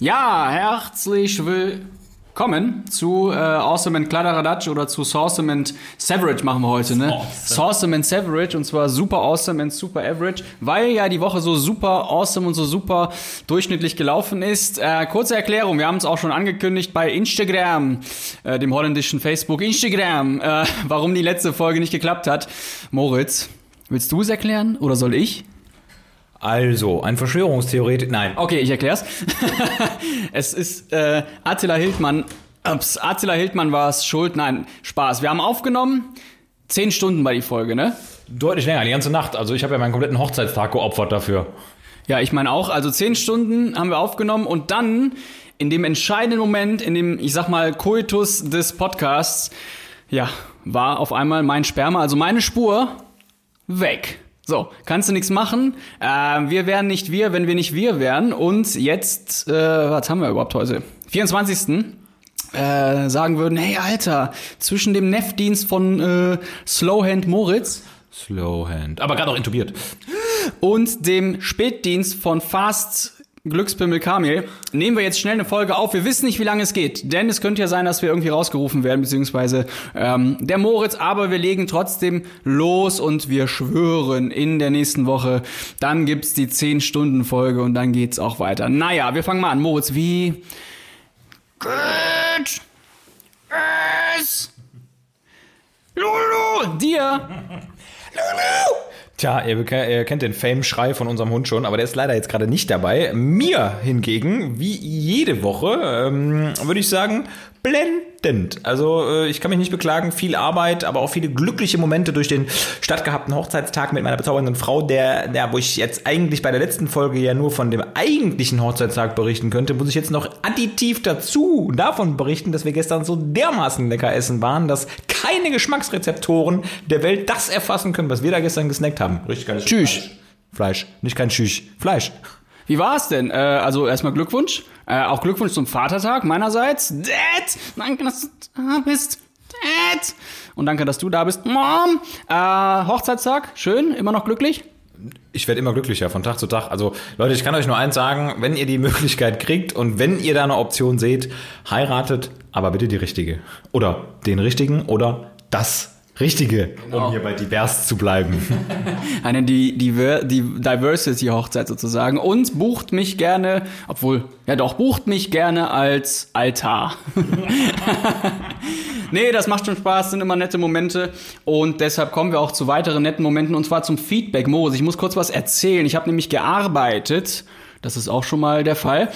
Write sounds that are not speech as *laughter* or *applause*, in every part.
Ja, herzlich willkommen zu äh, Awesome and Kladderadatsch oder zu Saucem and Severage machen wir heute, ne? Saucem and Severage und zwar super awesome and super average, weil ja die Woche so super awesome und so super durchschnittlich gelaufen ist. Äh, kurze Erklärung, wir haben es auch schon angekündigt bei Instagram, äh, dem holländischen Facebook Instagram, äh, *laughs* warum die letzte Folge nicht geklappt hat. Moritz, willst du es erklären oder soll ich? Also, ein Verschwörungstheoretiker. Nein. Okay, ich erklär's. *laughs* es ist äh, Attila Hildmann. Ups, Attila Hildmann war es schuld. Nein, Spaß. Wir haben aufgenommen. Zehn Stunden war die Folge, ne? Deutlich länger, die ganze Nacht. Also ich habe ja meinen kompletten Hochzeitstag geopfert dafür. Ja, ich meine auch. Also zehn Stunden haben wir aufgenommen und dann in dem entscheidenden Moment, in dem, ich sag mal, Koitus des Podcasts, ja, war auf einmal mein Sperma, also meine Spur, weg. So, kannst du nichts machen. Äh, wir wären nicht wir, wenn wir nicht wir wären. Und jetzt, äh, was haben wir überhaupt heute? 24. Äh, sagen würden, hey Alter, zwischen dem Neffdienst von äh, Slowhand Moritz Slowhand. Aber gerade auch intubiert. und dem Spätdienst von Fast Glückspimmel Kamil nehmen wir jetzt schnell eine Folge auf. Wir wissen nicht, wie lange es geht, denn es könnte ja sein, dass wir irgendwie rausgerufen werden, beziehungsweise ähm, der Moritz, aber wir legen trotzdem los und wir schwören in der nächsten Woche, dann gibt's die 10-Stunden-Folge und dann geht's auch weiter. Naja, wir fangen mal an. Moritz, wie geht es? Lulu, dir? Tja, ihr, ihr kennt den Fame-Schrei von unserem Hund schon, aber der ist leider jetzt gerade nicht dabei. Mir hingegen, wie jede Woche, ähm, würde ich sagen, blendend. Also äh, ich kann mich nicht beklagen, viel Arbeit, aber auch viele glückliche Momente durch den stattgehabten Hochzeitstag mit meiner bezaubernden Frau, der, der, wo ich jetzt eigentlich bei der letzten Folge ja nur von dem eigentlichen Hochzeitstag berichten könnte, muss ich jetzt noch additiv dazu davon berichten, dass wir gestern so dermaßen lecker essen waren, dass keine Geschmacksrezeptoren der Welt das erfassen können, was wir da gestern gesnackt haben. Richtig geiles Tschüss. Fleisch. Fleisch, nicht kein Tschüss, Fleisch. Wie war es denn? Äh, also erstmal Glückwunsch. Äh, auch Glückwunsch zum Vatertag meinerseits. Dad! Danke, dass du da bist. Dad! Und danke, dass du da bist. Mom! Äh, Hochzeitstag. Schön. Immer noch glücklich? Ich werde immer glücklicher von Tag zu Tag. Also Leute, ich kann euch nur eins sagen, wenn ihr die Möglichkeit kriegt und wenn ihr da eine Option seht, heiratet, aber bitte die richtige. Oder den richtigen oder das Richtige, um hier bei divers zu bleiben. *laughs* Eine die, die, die Diversity-Hochzeit sozusagen. Und bucht mich gerne, obwohl, ja doch, bucht mich gerne als Altar. *laughs* nee, das macht schon Spaß, sind immer nette Momente. Und deshalb kommen wir auch zu weiteren netten Momenten. Und zwar zum Feedback. Moritz, ich muss kurz was erzählen. Ich habe nämlich gearbeitet. Das ist auch schon mal der Fall.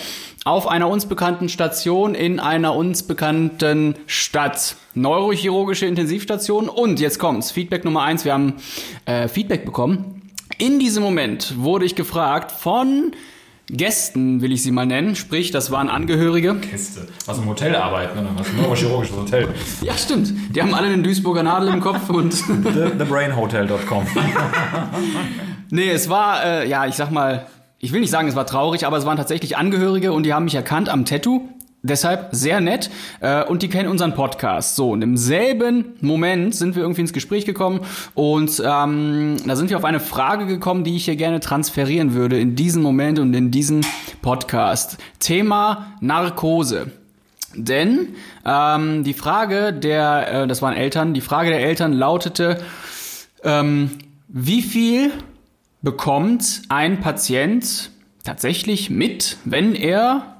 Auf einer uns bekannten Station in einer uns bekannten Stadt. Neurochirurgische Intensivstation. Und jetzt kommt's. Feedback Nummer eins. Wir haben äh, Feedback bekommen. In diesem Moment wurde ich gefragt von Gästen, will ich sie mal nennen. Sprich, das waren Angehörige. Gäste. Was im Hotel arbeiten, oder was? Ein neurochirurgisches Hotel. *laughs* Ja, stimmt. Die haben alle eine Duisburger Nadel im Kopf und. TheBrainHotel.com. *laughs* nee, es war, äh, ja, ich sag mal, ich will nicht sagen, es war traurig, aber es waren tatsächlich Angehörige und die haben mich erkannt am Tattoo. Deshalb sehr nett äh, und die kennen unseren Podcast. So, und im selben Moment sind wir irgendwie ins Gespräch gekommen und ähm, da sind wir auf eine Frage gekommen, die ich hier gerne transferieren würde in diesem Moment und in diesen Podcast. Thema Narkose. Denn ähm, die Frage der, äh, das waren Eltern, die Frage der Eltern lautete, ähm, wie viel bekommt ein Patient tatsächlich mit, wenn er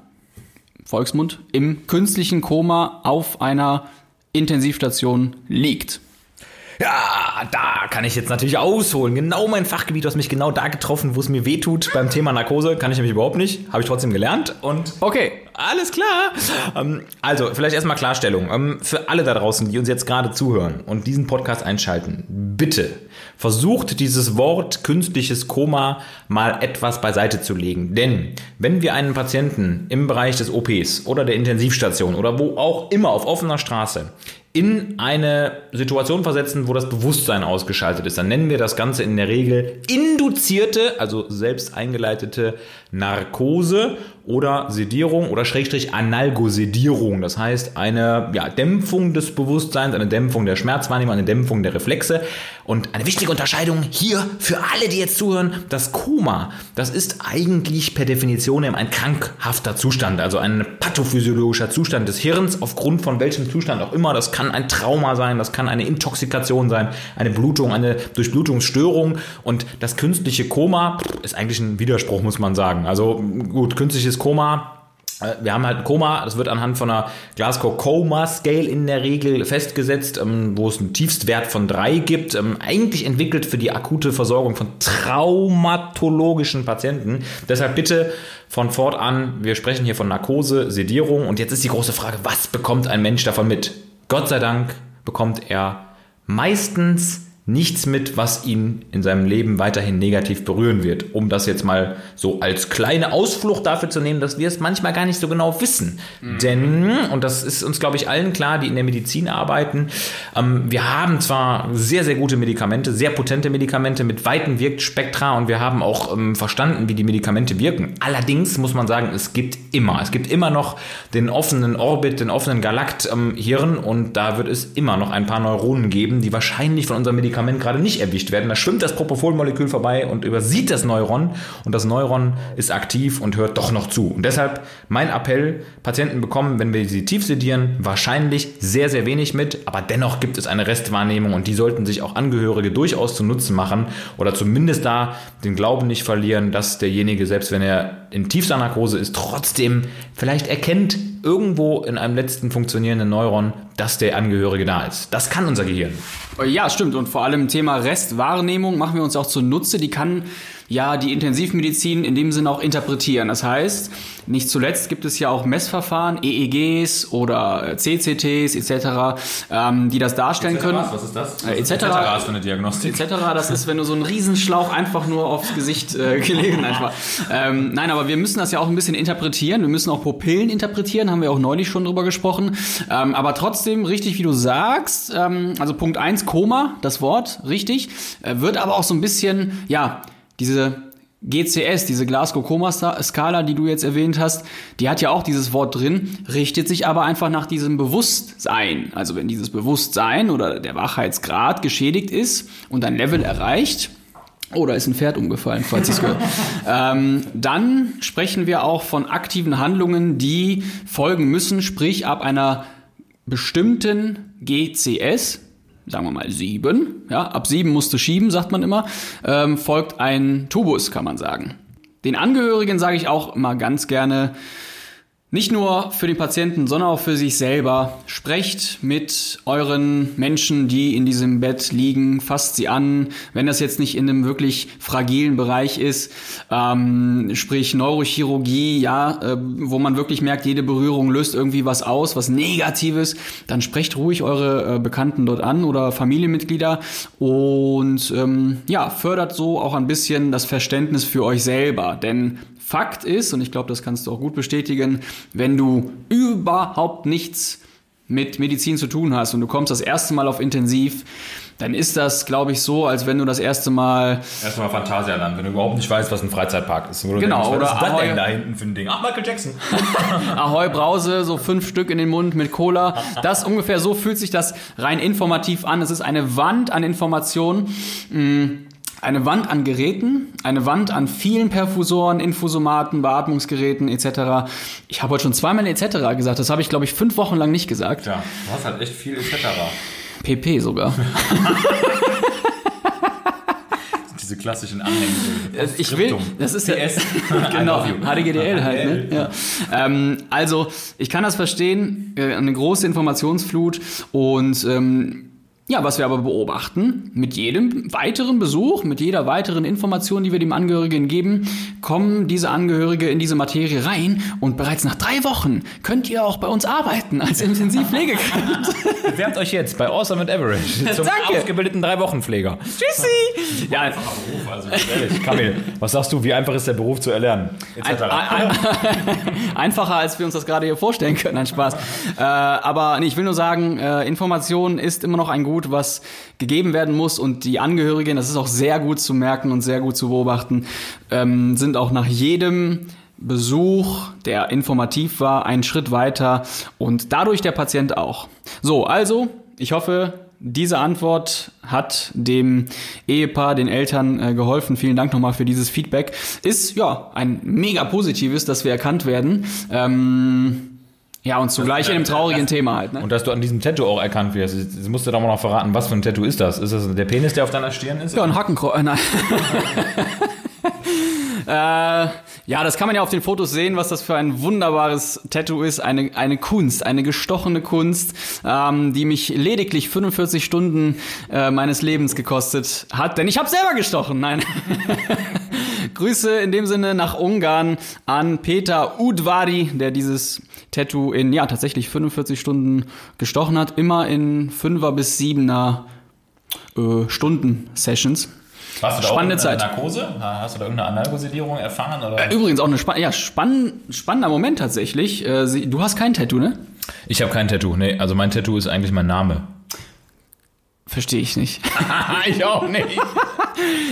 Volksmund, im künstlichen Koma auf einer Intensivstation liegt. Ja, da kann ich jetzt natürlich ausholen. Genau mein Fachgebiet, du hast mich genau da getroffen, wo es mir wehtut. Beim Thema Narkose kann ich nämlich überhaupt nicht. Habe ich trotzdem gelernt. Und Okay, alles klar. Ähm, also, vielleicht erstmal Klarstellung. Ähm, für alle da draußen, die uns jetzt gerade zuhören und diesen Podcast einschalten, bitte versucht dieses Wort künstliches Koma mal etwas beiseite zu legen. Denn wenn wir einen Patienten im Bereich des OPs oder der Intensivstation oder wo auch immer auf offener Straße in eine Situation versetzen, wo das Bewusstsein ausgeschaltet ist, dann nennen wir das Ganze in der Regel induzierte, also selbst eingeleitete Narkose oder Sedierung oder Schrägstrich Analgosedierung. Das heißt eine ja, Dämpfung des Bewusstseins, eine Dämpfung der Schmerzwahrnehmung, eine Dämpfung der Reflexe. Und eine wichtige Unterscheidung hier für alle, die jetzt zuhören, das Koma, das ist eigentlich per Definition ein krankhafter Zustand, also ein pathophysiologischer Zustand des Hirns, aufgrund von welchem Zustand auch immer. Das kann ein Trauma sein, das kann eine Intoxikation sein, eine Blutung, eine Durchblutungsstörung. Und das künstliche Koma ist eigentlich ein Widerspruch, muss man sagen. Also gut, künstliches Koma äh, wir haben halt ein Koma, das wird anhand von einer Glasgow Coma Scale in der Regel festgesetzt, ähm, wo es einen Tiefstwert von drei gibt. Ähm, eigentlich entwickelt für die akute Versorgung von traumatologischen Patienten. Deshalb bitte von fortan, wir sprechen hier von Narkose, Sedierung und jetzt ist die große Frage, was bekommt ein Mensch davon mit? Gott sei Dank bekommt er meistens nichts mit, was ihn in seinem Leben weiterhin negativ berühren wird. Um das jetzt mal so als kleine Ausflucht dafür zu nehmen, dass wir es manchmal gar nicht so genau wissen. Mhm. Denn, und das ist uns, glaube ich, allen klar, die in der Medizin arbeiten, ähm, wir haben zwar sehr, sehr gute Medikamente, sehr potente Medikamente mit weiten Wirkspektra und wir haben auch ähm, verstanden, wie die Medikamente wirken. Allerdings muss man sagen, es gibt immer, es gibt immer noch den offenen Orbit, den offenen Galakt am Hirn und da wird es immer noch ein paar Neuronen geben, die wahrscheinlich von unserem Medikament Medikament gerade nicht erwischt werden. Da schwimmt das Propofol-Molekül vorbei und übersieht das Neuron und das Neuron ist aktiv und hört doch noch zu. Und deshalb mein Appell, Patienten bekommen, wenn wir sie tief sedieren, wahrscheinlich sehr, sehr wenig mit, aber dennoch gibt es eine Restwahrnehmung und die sollten sich auch Angehörige durchaus zu Nutzen machen oder zumindest da den Glauben nicht verlieren, dass derjenige, selbst wenn er in tiefster Narkose ist, trotzdem vielleicht erkennt, irgendwo in einem letzten funktionierenden Neuron, dass der Angehörige da ist. Das kann unser Gehirn. Ja, stimmt. Und vor allem Thema Restwahrnehmung machen wir uns auch zunutze. Die kann ja die Intensivmedizin in dem Sinne auch interpretieren. Das heißt, nicht zuletzt gibt es ja auch Messverfahren, EEGs oder CCTs etc., ähm, die das darstellen können. Was? was ist das? Äh, etc. etc. ist für eine Diagnostik. Etc. Das ist, wenn du so einen Riesenschlauch einfach nur aufs Gesicht äh, *laughs* gelegen einfach. Ähm, nein, aber wir müssen das ja auch ein bisschen interpretieren. Wir müssen auch Pupillen interpretieren, haben wir auch neulich schon drüber gesprochen. Ähm, aber trotzdem, richtig wie du sagst, ähm, also Punkt 1, Koma, das Wort, richtig, äh, wird aber auch so ein bisschen, ja, diese GCS, diese Glasgow-Koma-Skala, die du jetzt erwähnt hast, die hat ja auch dieses Wort drin, richtet sich aber einfach nach diesem Bewusstsein. Also wenn dieses Bewusstsein oder der Wachheitsgrad geschädigt ist und ein Level erreicht, oder ist ein Pferd umgefallen, falls es gehört. *laughs* ähm, dann sprechen wir auch von aktiven Handlungen, die folgen müssen, sprich ab einer bestimmten GCS, sagen wir mal sieben, ja, ab sieben musst du schieben, sagt man immer, ähm, folgt ein Tubus, kann man sagen. Den Angehörigen sage ich auch immer ganz gerne, nicht nur für den Patienten, sondern auch für sich selber. Sprecht mit euren Menschen, die in diesem Bett liegen, fasst sie an, wenn das jetzt nicht in einem wirklich fragilen Bereich ist, ähm, sprich Neurochirurgie, ja, äh, wo man wirklich merkt, jede Berührung löst irgendwie was aus, was Negatives, dann sprecht ruhig eure äh, Bekannten dort an oder Familienmitglieder und ähm, ja, fördert so auch ein bisschen das Verständnis für euch selber, denn Fakt ist, und ich glaube, das kannst du auch gut bestätigen, wenn du überhaupt nichts mit Medizin zu tun hast und du kommst das erste Mal auf Intensiv, dann ist das, glaube ich, so, als wenn du das erste Mal. Erstmal Phantasialand, wenn du überhaupt nicht weißt, was ein Freizeitpark ist. genau, denkst, oder was ist das denn da hinten für ein Ding? Ach, Michael Jackson. *laughs* *laughs* Ahoi Brause, so fünf Stück in den Mund mit Cola. Das ungefähr so fühlt sich das rein informativ an. Es ist eine Wand an Informationen. Eine Wand an Geräten, eine Wand an vielen Perfusoren, Infusomaten, Beatmungsgeräten etc. Ich habe heute schon zweimal etc. gesagt, das habe ich glaube ich fünf Wochen lang nicht gesagt. Ja, du hast halt echt viel etc. PP sogar. *laughs* Diese klassischen Anhänge. *laughs* Ich will, das ist ja *laughs* genau HDGDL halt. Ne? Ja. Ähm, also ich kann das verstehen, äh, eine große Informationsflut und ähm, ja, was wir aber beobachten, mit jedem weiteren Besuch, mit jeder weiteren Information, die wir dem Angehörigen geben, kommen diese Angehörige in diese Materie rein und bereits nach drei Wochen könnt ihr auch bei uns arbeiten als *laughs* Intensivpflegekraft. Bewerbt euch jetzt bei Awesome and Average *laughs* zum Danke. ausgebildeten Drei-Wochen-Pfleger. Tschüssi! Ja, einfacher Beruf, also ehrlich. Kamil, was sagst du, wie einfach ist der Beruf zu erlernen? Ein, ein, *laughs* einfacher, als wir uns das gerade hier vorstellen können, ein Spaß. Äh, aber nee, ich will nur sagen, äh, Information ist immer noch ein gut, was gegeben werden muss. Und die Angehörigen, das ist auch sehr gut zu merken und sehr gut zu beobachten, ähm, sind auch nach jedem Besuch, der informativ war, einen Schritt weiter und dadurch der Patient auch. So, also, ich hoffe, diese Antwort hat dem Ehepaar, den Eltern äh, geholfen. Vielen Dank nochmal für dieses Feedback. Ist ja ein mega positives, dass wir erkannt werden. Ähm ja, und zugleich in einem traurigen Thema halt. Ne? Und dass du an diesem Tattoo auch erkannt wirst. Jetzt musst du doch mal noch verraten, was für ein Tattoo ist das? Ist das der Penis, der auf deiner Stirn ist? Ja, ein Hackenkreuz. Nein. *laughs* Äh, ja, das kann man ja auf den Fotos sehen, was das für ein wunderbares Tattoo ist. Eine, eine Kunst, eine gestochene Kunst, ähm, die mich lediglich 45 Stunden äh, meines Lebens gekostet hat. Denn ich habe selber gestochen. Nein. *laughs* Grüße in dem Sinne nach Ungarn an Peter Udvari, der dieses Tattoo in ja tatsächlich 45 Stunden gestochen hat, immer in 5er bis 7er äh, Stunden Sessions. Warst du da spannende auch Zeit. Narkose? Hast du da irgendeine Analgosedierung erfahren? Oder? Äh, übrigens auch eine spann ja, spann spannender Moment tatsächlich. Äh, du hast kein Tattoo, ne? Ich habe kein Tattoo, ne. Also mein Tattoo ist eigentlich mein Name. Verstehe ich nicht. *laughs* ich auch nicht.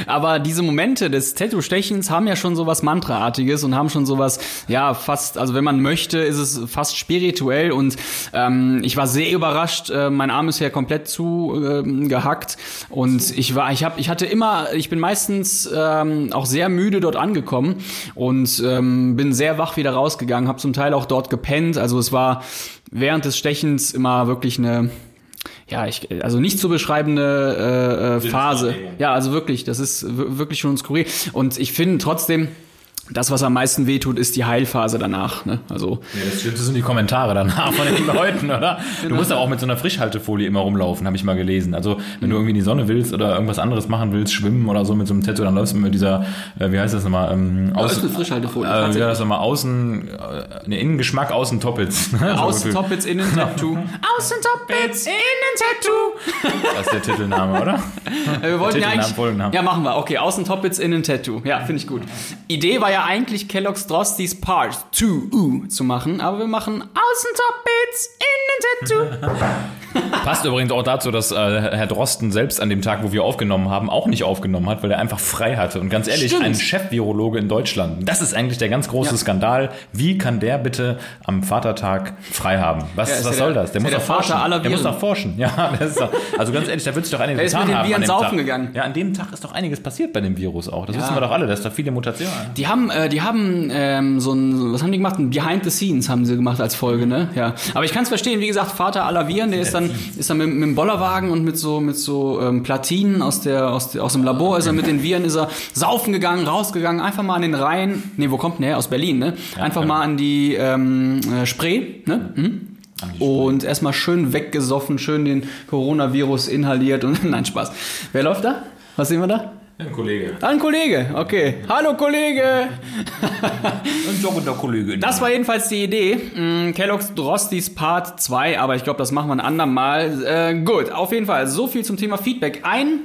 Aber diese Momente des Tattoo-Stechens haben ja schon so was Mantraartiges und haben schon so was, ja, fast, also wenn man möchte, ist es fast spirituell und ähm, ich war sehr überrascht. Äh, mein Arm ist ja komplett zugehackt ähm, äh, und ich war, ich habe, ich hatte immer, ich bin meistens ähm, auch sehr müde dort angekommen und ähm, bin sehr wach wieder rausgegangen, habe zum Teil auch dort gepennt. Also es war während des Stechens immer wirklich eine ja, ich, also nicht zu beschreibende äh, äh Phase. Ja, also wirklich, das ist wirklich schon skurril. Und ich finde trotzdem, das, was am meisten wehtut, ist die Heilphase danach. Ne? Also ja, das sind die Kommentare danach von den *laughs* Leuten, oder? Du genau. musst aber auch mit so einer Frischhaltefolie immer rumlaufen, habe ich mal gelesen. Also wenn du irgendwie in die Sonne willst oder irgendwas anderes machen willst, schwimmen oder so mit so einem Tattoo, dann läufst du mit dieser, äh, wie heißt das nochmal? Ähm, außen, ist eine Frischhaltefolie. Äh, ja, das nochmal außen, äh, ne, Innengeschmack, außen Toppets. *laughs* außen Toppets, innen Tattoo. *laughs* außen Toppets, innen Tattoo. das ist der Titelname, oder? Wir wollten ja eigentlich. Ja, machen wir. Okay, außen Toppets, innen Tattoo. Ja, finde ich gut. Idee war ja eigentlich Kellogg's Drosties Part 2 uh, zu machen, aber wir machen Außen Top Bits, Innen Tattoo. *laughs* *laughs* Passt übrigens auch dazu, dass äh, Herr Drosten selbst an dem Tag, wo wir aufgenommen haben, auch nicht aufgenommen hat, weil er einfach frei hatte. Und ganz ehrlich, Stimmt. ein Chef-Virologe in Deutschland, das ist eigentlich der ganz große ja. Skandal. Wie kann der bitte am Vatertag frei haben? Was, ja, was soll der, das? Der muss doch forschen. Der muss doch forschen. Ja, *laughs* doch, also ganz ehrlich, da wird sich doch einiges getan haben. Viren an dem saufen Tag. gegangen. Ja, an dem Tag ist doch einiges passiert bei dem Virus auch. Das wissen wir doch alle, dass da viele Mutationen. Die haben, äh, die haben ähm, so ein, was haben die gemacht? Ein Behind the Scenes haben sie gemacht als Folge, ne? Ja. Aber ich kann es verstehen, wie gesagt, Vater aller Viren, der ist dann dann ist er mit, mit dem Bollerwagen und mit so mit so ähm, Platinen aus der aus aus dem Labor ist er mit den Viren ist er saufen gegangen, rausgegangen, einfach mal an den Rhein. Nee, wo kommt der? Nee, aus Berlin, ne? Einfach ja, mal an die ähm, äh, Spree, ne? Mhm. Und erstmal schön weggesoffen, schön den Coronavirus inhaliert und *laughs* nein, Spaß. Wer läuft da? Was sehen wir da? Ein Kollege. Ein Kollege, okay. Hallo Kollege! Ein joggender Kollege. Das ne? war jedenfalls die Idee. Mm, Kellogg's Drostis Part 2, aber ich glaube, das machen wir ein andermal. Äh, gut, auf jeden Fall. So viel zum Thema Feedback. Ein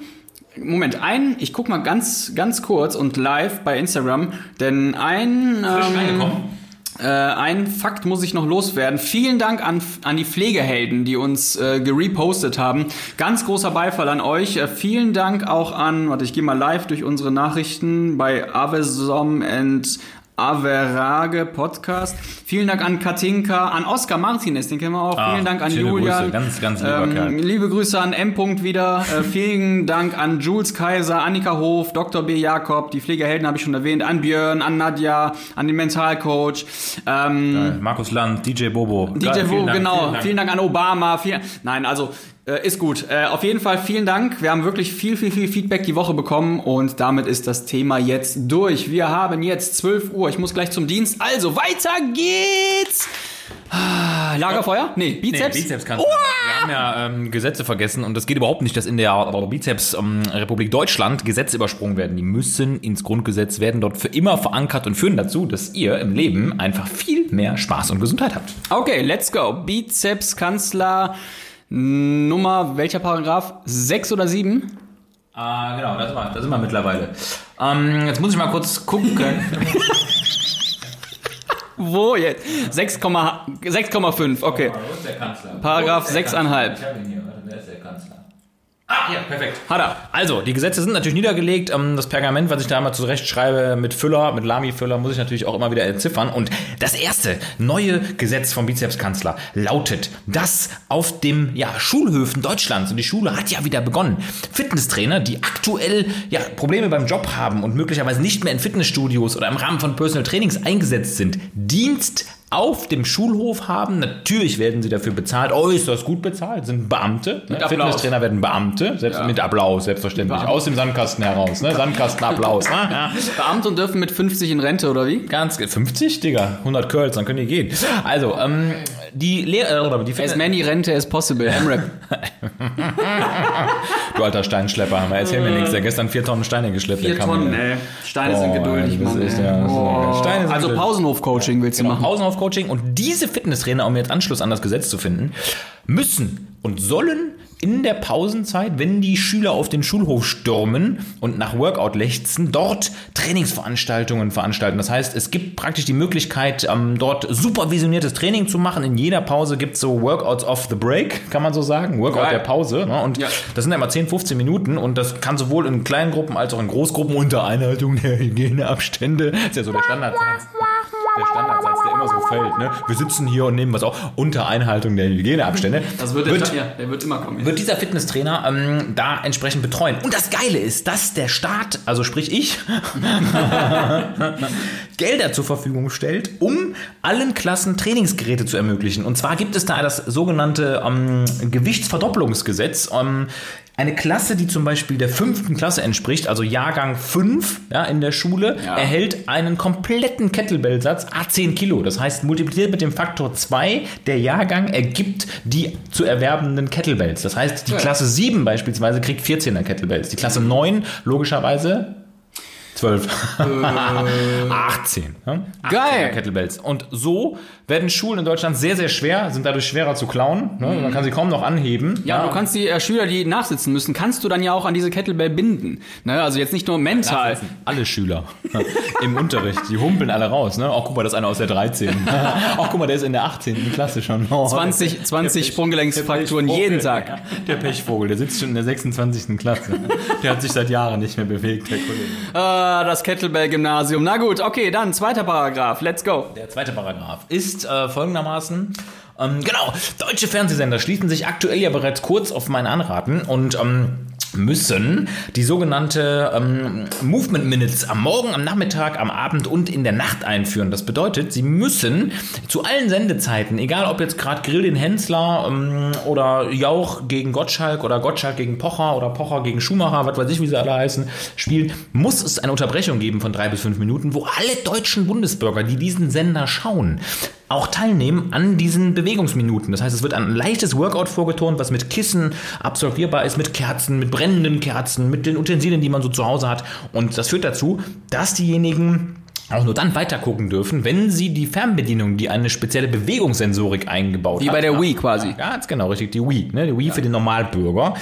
Moment, ein, ich gucke mal ganz, ganz kurz und live bei Instagram, denn ein. Frisch ähm, reingekommen. Äh, ein Fakt muss ich noch loswerden. Vielen Dank an, an die Pflegehelden, die uns äh, gerepostet haben. Ganz großer Beifall an euch. Äh, vielen Dank auch an, warte, ich gehe mal live durch unsere Nachrichten bei Avesom and Average Podcast. Vielen Dank an Katinka, an Oskar Martinez, den kennen wir auch. Ah, vielen Dank an Julian. Grüße. Ganz, ganz ähm, liebe Grüße an M. Wieder. Äh, *laughs* vielen Dank an Jules Kaiser, Annika Hof, Dr. B. Jakob, die Pflegehelden habe ich schon erwähnt, an Björn, an Nadja, an den Mentalcoach. Ähm, Markus Land, DJ Bobo. DJ Bobo, genau. Vielen Dank. vielen Dank an Obama. Viel, nein, also äh, ist gut. Äh, auf jeden Fall vielen Dank. Wir haben wirklich viel, viel, viel Feedback die Woche bekommen und damit ist das Thema jetzt durch. Wir haben jetzt 12 Uhr. Ich muss gleich zum Dienst. Also weiter geht's. Ah, Lagerfeuer? Nee, Bizeps. Nee, Bizeps kannst du. Wir haben ja ähm, Gesetze vergessen und das geht überhaupt nicht, dass in der Bizeps-Republik ähm, Deutschland Gesetze übersprungen werden. Die müssen ins Grundgesetz, werden dort für immer verankert und führen dazu, dass ihr im Leben einfach viel mehr Spaß und Gesundheit habt. Okay, let's go. Bizeps-Kanzler. Nummer, welcher Paragraph? Sechs oder sieben? Ah, genau, das, war, das sind wir mittlerweile. Ähm, jetzt muss ich mal kurz gucken. *laughs* Wo jetzt? 6,5, okay. Paragraph 6,5. Ah, ja, perfekt. Hat er. Also, die Gesetze sind natürlich niedergelegt. Ähm, Das Pergament, was ich da mal zurechtschreibe mit Füller, mit Lami-Füller, muss ich natürlich auch immer wieder entziffern. Und das erste neue Gesetz vom Bizepskanzler lautet, dass auf dem ja, Schulhöfen Deutschlands, und die Schule hat ja wieder begonnen, Fitnesstrainer, die aktuell ja, Probleme beim Job haben und möglicherweise nicht mehr in Fitnessstudios oder im Rahmen von Personal Trainings eingesetzt sind, Dienst auf dem Schulhof haben. Natürlich werden sie dafür bezahlt, äußerst gut bezahlt, sind Beamte. Ne? Fitnesstrainer werden Beamte, selbst mit Applaus, selbstverständlich. Beamte. Aus dem Sandkasten heraus, ne? Sandkastenapplaus. ne? ja. Beamte und dürfen mit 50 in Rente, oder wie? Ganz ge- 50, Digga, 100 Curls, dann können die gehen. Also, ähm, die Lehrer, die As many Rente as possible. *laughs* M-Rap. du alter Steinschlepper, Hammer, erzähl mir nichts, der gestern vier Tonnen Steine geschleppt, der Kamil. ey. Steine Oh, sind geduldig, Mann. ist ja- Oh. Steine sind also. Pausenhof-Coaching willst du Genau, machen? Pausenhof-Coaching und diese Fitnesstrainer, um jetzt Anschluss an das Gesetz zu finden, müssen und sollen in der Pausenzeit, wenn die Schüler auf den Schulhof stürmen und nach Workout lechzen, dort Trainingsveranstaltungen veranstalten. Das heißt, es gibt praktisch die Möglichkeit, ähm, dort supervisioniertes Training zu machen. In jeder Pause gibt es so Workouts off the break, kann man so sagen. Workout Geil. der Pause. Ne? Und Ja. das sind ja immer 10, 15 Minuten und das kann sowohl in kleinen Gruppen als auch in Großgruppen unter Einhaltung der Hygieneabstände. Das ist ja so der Standardsatz. Der Standardsatz, der immer so fällt. Ne? Wir sitzen hier und nehmen was auf unter Einhaltung der Hygieneabstände. Das wird, wird, ja, der wird immer kommen. wird dieser Fitnesstrainer ähm, da entsprechend betreuen. Und das Geile ist, dass der Staat, also sprich ich, *laughs* Gelder zur Verfügung stellt, um allen Klassen Trainingsgeräte zu ermöglichen. Und zwar gibt es da das sogenannte ähm, Gewichtsverdoppelungsgesetz. Ähm, eine Klasse, die zum Beispiel der fünften Klasse entspricht, also Jahrgang 5 ja, in der Schule, Ja. erhält einen kompletten Kettlebell-Satz, A10 Kilo. Das heißt, multipliziert mit dem Faktor 2, der Jahrgang ergibt die zu erwerbenden Kettlebells. Das heißt, die Ja. Klasse 7 beispielsweise kriegt 14er Kettlebells. Die Klasse 9 logischerweise 12. 18. *laughs* Ja? Geil. 18er Kettlebells. Und so werden Schulen in Deutschland sehr, sehr schwer, sind dadurch schwerer zu klauen. Ne? Man kann sie kaum noch anheben. Ja, du kannst die äh, Schüler, die nachsitzen müssen, kannst du dann ja auch an diese Kettlebell binden. Ne? Also jetzt nicht nur mental. Nachsitzen. Alle Schüler *laughs* im Unterricht, die humpeln alle raus. Ne? Auch guck mal, das ist einer aus der 13. Auch *laughs* guck mal, der ist in der 18. Klasse schon. Oh, 20, 20 Sprunggelenksfrakturen jeden Tag. Ja, der Pechvogel, der sitzt schon in der 26. Klasse. Der hat sich seit Jahren nicht mehr bewegt, der Kollege. Ah, das Kettlebell-Gymnasium. Na gut, okay, dann zweiter Paragraph. Let's go. Der zweite Paragraph ist äh, folgendermaßen. Ähm, genau, deutsche Fernsehsender schließen sich aktuell ja bereits kurz auf mein Anraten und ähm, müssen die sogenannte ähm, Movement Minutes am Morgen, am Nachmittag, am Abend und in der Nacht einführen. Das bedeutet, sie müssen zu allen Sendezeiten, egal ob jetzt gerade Grill den Hensler ähm, oder Jauch gegen Gottschalk oder Gottschalk gegen Pocher oder Pocher gegen Schumacher, was weiß ich, wie sie alle heißen, spielen, muss es eine Unterbrechung geben von drei bis fünf Minuten, wo alle deutschen Bundesbürger, die diesen Sender schauen, auch teilnehmen an diesen Bewegungsminuten. Das heißt, es wird ein leichtes Workout vorgetont, was mit Kissen absolvierbar ist, mit Kerzen, mit brennenden Kerzen, mit den Utensilien, die man so zu Hause hat. Und das führt dazu, dass diejenigen auch nur dann weitergucken dürfen, wenn sie die Fernbedienung, die eine spezielle Bewegungssensorik eingebaut Wie hat. bei der Wii quasi. Ja, ganz genau, richtig, die Wii, ne? Die Wii für den Normalbürger.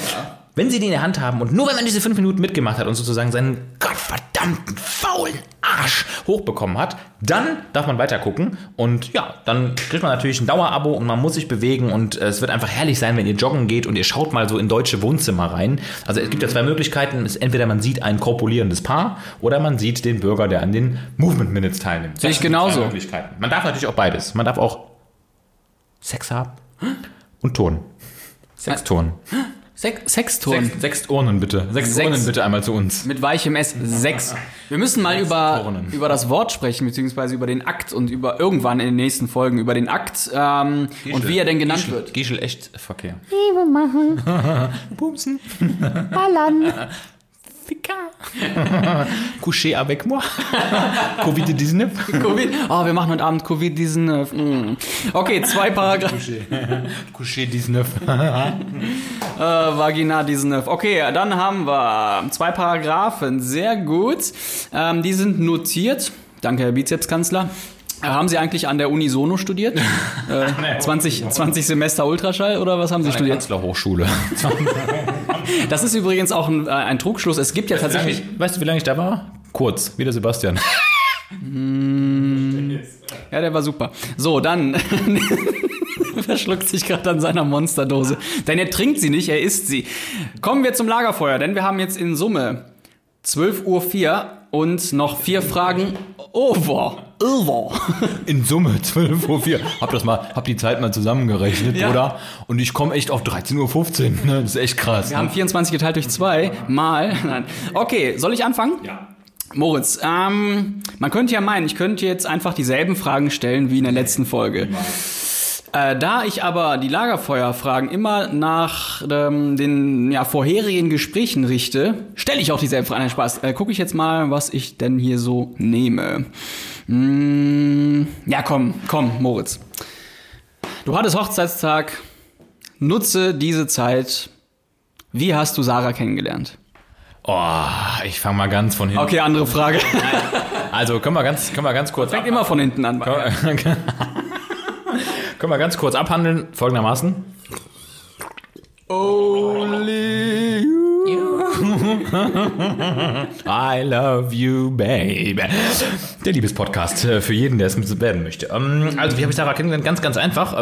Wenn sie die in der Hand haben und nur wenn man diese fünf Minuten mitgemacht hat und sozusagen seinen gottverdammten faulen Arsch hochbekommen hat, dann darf man weiter gucken und ja, dann kriegt man natürlich ein Dauerabo und man muss sich bewegen und äh, es wird einfach herrlich sein, wenn ihr joggen geht und ihr schaut mal so in deutsche Wohnzimmer rein. Also es gibt ja zwei Möglichkeiten, entweder man sieht ein korpulierendes Paar oder man sieht den Bürger, der an den Movement Minutes teilnimmt. Sehe ich genauso. Möglichkeiten. Man darf natürlich auch beides. Man darf auch Sex haben und Turnen. Sexturnen. Sex Sexturn. Sechs, sechs Urnen bitte. Sechs, Sechs. Urnen bitte einmal zu uns. Mit weichem S. Sechs. Wir müssen mal über, über das Wort sprechen, beziehungsweise über den Akt und über irgendwann in den nächsten Folgen über den Akt ähm, und wie er denn genannt Gischel, wird. Gischel echt Verkehr. Liebe machen, *laughs* Bumsen. ballern. *laughs* Ficker. *laughs* Coucher avec moi. *laughs* Covid-19. Covid. Oh, wir machen heute Abend Covid diesen. Äh, mm. Okay, zwei Paragraphen. Coucher-19. *laughs* Äh, Vagina diesen. Äh, okay, dann haben wir zwei Paragraphen. Sehr gut. Ähm, die sind notiert. Danke, Herr Bizepskanzler. Äh, Haben Sie eigentlich an der Unisono studiert? äh, 20, 20 Semester Ultraschall oder was haben Sie studiert? Kanzlerhochschule. Das ist übrigens auch ein, äh, ein Trugschluss. Es gibt ja tatsächlich. Weißt du, wie lange ich da war? Kurz, wie der Sebastian. Ja, der war super. So, dann. *laughs* verschluckt sich gerade an seiner Monsterdose. Denn er trinkt sie nicht, er isst sie. Kommen wir zum Lagerfeuer, denn wir haben jetzt in Summe 12.04 Uhr und noch vier Fragen over. Over. *laughs* In Summe 12.04 Uhr. Hab das mal, hab die Zeit mal zusammengerechnet, Ja. oder? Und ich komme echt auf 13.15 Uhr. *laughs* Ne? Das ist echt krass. Wir haben 24 geteilt durch zwei mal. *laughs* Nein. Okay, soll ich anfangen? Ja. Moritz, ähm, man könnte ja meinen, ich könnte jetzt einfach dieselben Fragen stellen wie in der letzten Folge. Äh, da ich aber die Lagerfeuerfragen immer nach ähm, den ja, vorherigen Gesprächen richte, stelle ich auch dieselben Fragen. Spaß. Äh, Gucke ich jetzt mal, was ich denn hier so nehme. Mm, ja, komm, komm, Moritz. Du hattest Hochzeitstag. Nutze diese Zeit. Wie hast du Sarah kennengelernt? Oh, ich fange mal ganz von hinten. Okay, andere Frage. Also können wir ganz, können wir ganz kurz Fängt immer von hinten an. Können wir ganz kurz abhandeln, folgendermaßen. Only you. *laughs* I love you, baby. Der Liebespodcast äh, für jeden, der es werden möchte. Ähm, Also, wie habe ich Sarah kennengelernt? Ganz, ganz einfach.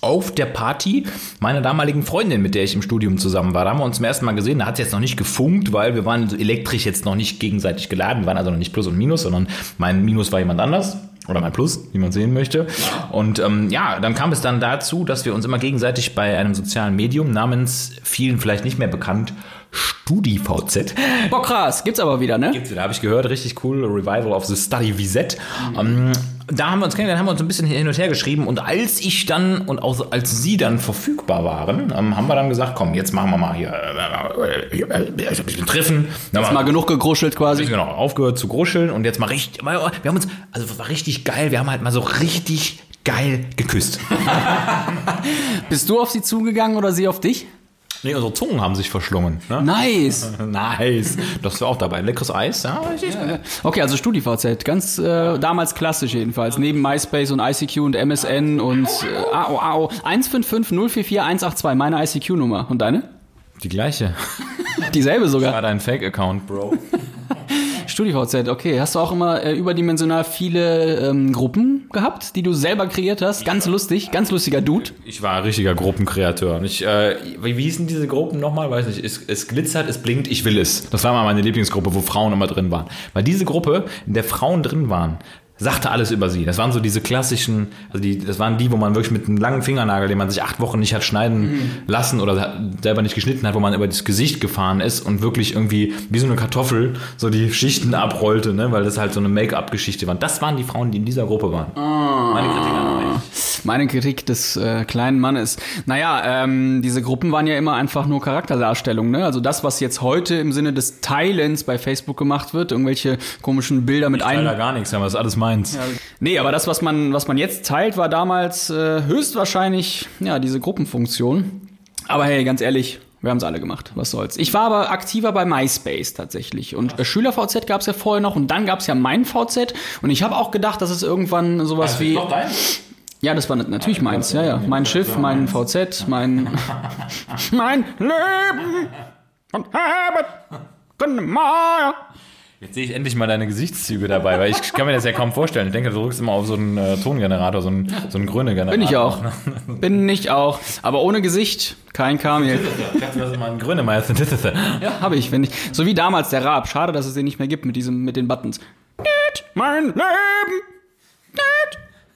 Auf der Party meiner damaligen Freundin, mit der ich im Studium zusammen war. Da haben wir uns zum ersten Mal gesehen. Da hat es jetzt noch nicht gefunkt, weil wir waren so elektrisch jetzt noch nicht gegenseitig geladen. Wir waren also noch nicht Plus und Minus, sondern mein Minus war jemand anders. Oder mein Plus, wie man sehen möchte. Und ähm, ja, dann kam es dann dazu, dass wir uns immer gegenseitig bei einem sozialen Medium namens, vielen vielleicht nicht mehr bekannt, StudiVZ. Boah, krass. Gibt's aber wieder, ne? Gibt's wieder, habe ich gehört, richtig cool, Revival of the Study VZ. Ähm, da haben wir uns kennengelernt, haben wir uns ein bisschen hin und her geschrieben und als ich dann und auch als sie dann verfügbar waren, ähm, haben wir dann gesagt, komm, jetzt machen wir mal hier äh, äh, ein bisschen Treffen. Dann Mal genug gegruschelt quasi. Genau, aufgehört zu gruscheln und jetzt mal richtig, wir haben uns, also es war richtig geil, wir haben halt mal so richtig geil geküsst. *laughs* Bist du auf sie zugegangen oder sie auf dich? Nee, unsere Zungen haben sich verschlungen. Ne? Nice. *laughs* Nice. Das war auch dabei. Leckeres Eis, ja. Okay, also StudiVZ, ganz äh, damals klassisch jedenfalls. Neben MySpace und ICQ und MSN und äh, AO, AO. 155 044 182, meine ICQ-Nummer. Und deine? Die gleiche. *laughs* Dieselbe sogar. War dein Fake-Account, Bro. StudiVZ, okay. Hast du auch immer äh, überdimensional viele ähm, Gruppen gehabt, die du selber kreiert hast? Ganz lustig, ganz lustiger Dude. Ich war ein richtiger Gruppenkreateur. Und ich, äh, wie, wie hießen diese Gruppen nochmal? Weiß nicht. Es, es glitzert, es blinkt, ich will es. Das war mal meine Lieblingsgruppe, wo Frauen immer drin waren. Weil diese Gruppe, in der Frauen drin waren, sagte alles über sie. Das waren so diese klassischen, also die, das waren die, wo man wirklich mit einem langen Fingernagel, den man sich acht Wochen nicht hat schneiden lassen oder selber nicht geschnitten hat, wo man über das Gesicht gefahren ist und wirklich irgendwie wie so eine Kartoffel so die Schichten abrollte, ne? weil das halt so eine Make-up-Geschichte war. Das waren die Frauen, die in dieser Gruppe waren. Meine Kritik an euch. Meine Kritik des äh, kleinen Mannes. Naja, ähm, diese Gruppen waren ja immer einfach nur Charakterdarstellungen. Ne? Also das, was jetzt heute im Sinne des Teilens bei Facebook gemacht wird, irgendwelche komischen Bilder mit Leider einem. gar nichts, aber das ist alles meins. Nee, aber das, was man, was man jetzt teilt, war damals äh, höchstwahrscheinlich ja diese Gruppenfunktion. Aber hey, ganz ehrlich, wir haben es alle gemacht. Was soll's. Ich war aber aktiver bei MySpace tatsächlich. Und äh, SchülerVZ gab es ja vorher noch und dann gab es ja mein VZ. Und ich habe auch gedacht, dass es irgendwann sowas wie. Ja, das war nat- natürlich meins, ja, ja. Mein Schiff, mein VZ, mein. *laughs* mein Leben und Habit. Jetzt sehe ich endlich mal deine Gesichtszüge dabei, weil ich kann mir das ja kaum vorstellen. Ich denke, du drückst immer auf so einen äh, Tongenerator, so einen, so einen grünen Generator. Bin ich auch. *laughs* Bin ich auch. Aber ohne Gesicht kein Kamel. Kannst du das mal einen grünen mal Ja, habe ich, wenn ich. So wie damals der Raab. Schade, dass es den nicht mehr gibt mit diesem, mit den Buttons. Mein Leben.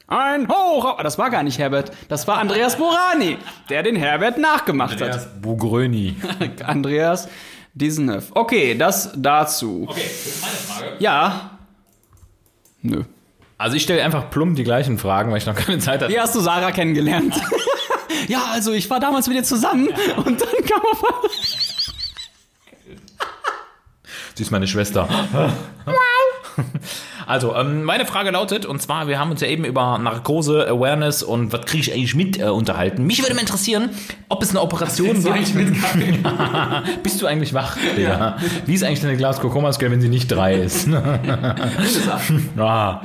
Ein Hoch. Das war gar nicht Herbert. Das war Andreas Borani, der den Herbert nachgemacht hat. Bugröni. *laughs* Andreas Disnev. Okay, das dazu. Okay, das ist meine Frage. Ja. Nö. Also ich stelle einfach plump die gleichen Fragen, weil ich noch keine Zeit hatte. Wie hast du Sarah kennengelernt? *laughs* ja, also ich war damals mit ihr zusammen und dann kam auf. Sie ist meine Schwester. *laughs* *laughs* Also, ähm, meine Frage lautet, und zwar, wir haben uns ja eben über Narkose, Awareness und was kriege ich eigentlich mit äh, unterhalten. Mich würde mal interessieren, ob es eine Operation gibt. *laughs* Bist du eigentlich wach, Digga? Wie ist eigentlich deine Glas Kokoma-Scale, wenn sie nicht drei ist? *laughs* *laughs* ah.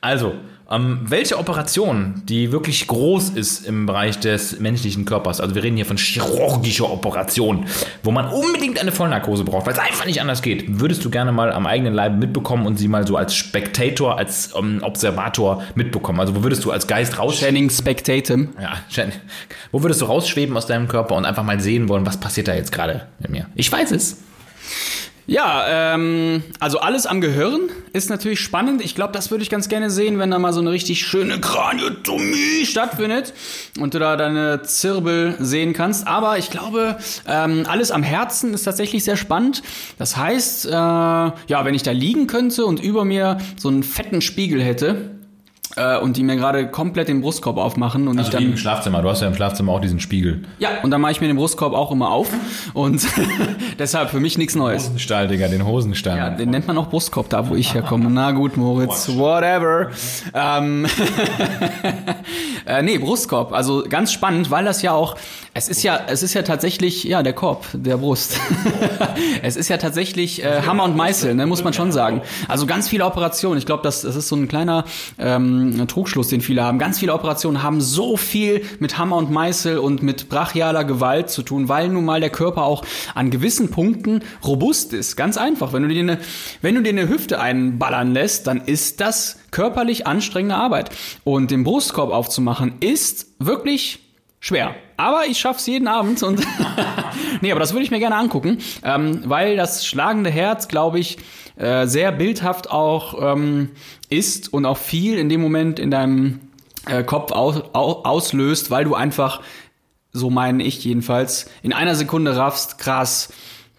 Also, Ähm, welche Operation, die wirklich groß ist im Bereich des menschlichen Körpers, also wir reden hier von chirurgischer Operation, wo man unbedingt eine Vollnarkose braucht, weil es einfach nicht anders geht, würdest du gerne mal am eigenen Leib mitbekommen und sie mal so als Spectator, als ähm, Observator mitbekommen? Also wo würdest du als Geist raus... Channing Spectatum. Ja, Shen, wo würdest du rausschweben aus deinem Körper und einfach mal sehen wollen, was passiert da jetzt gerade mit mir? Ich weiß es. Ja, ähm, also alles am Gehirn ist natürlich spannend. Ich glaube, das würde ich ganz gerne sehen, wenn da mal so eine richtig schöne Kraniotomie stattfindet und du da deine Zirbel sehen kannst. Aber ich glaube, ähm, alles am Herzen ist tatsächlich sehr spannend. Das heißt, äh, ja, wenn ich da liegen könnte und über mir so einen fetten Spiegel hätte, äh, und die mir gerade komplett den Brustkorb aufmachen und ich Also wie dann im Schlafzimmer. Du hast ja im Schlafzimmer auch diesen Spiegel. ja und dann mache ich mir den Brustkorb auch immer auf und *laughs* deshalb für mich nichts Neues. Hosenstall, Digga, den Hosenstall. Ja, den nennt man auch Brustkorb da, wo ich herkomme. Na gut, Moritz, whatever. Ähm, *laughs* äh, nee, Brustkorb. Also ganz spannend, weil das ja auch, es ist ja, es ist ja tatsächlich, ja, der Korb, der Brust. *laughs* es ist ja tatsächlich äh, Hammer und Meißel, ne, muss man schon sagen. Also ganz viele Operationen. Ich glaube, das, das ist so ein kleiner ähm, Trugschluss, den viele haben. Ganz viele Operationen haben so viel mit Hammer und Meißel und mit brachialer Gewalt zu tun, weil nun mal der Körper auch an gewissen Punkten robust ist. Ganz einfach. Wenn du dir eine, wenn du dir eine Hüfte einballern lässt, dann ist das körperlich anstrengende Arbeit. Und den Brustkorb aufzumachen ist wirklich schwer. Aber ich schaff's jeden Abend und *laughs* nee, aber das würde ich mir gerne angucken, ähm, weil das schlagende Herz, glaube ich, äh, sehr bildhaft auch ähm, ist und auch viel in dem Moment in deinem äh, Kopf aus, au, auslöst, weil du einfach, so meine ich jedenfalls, in einer Sekunde raffst, krass,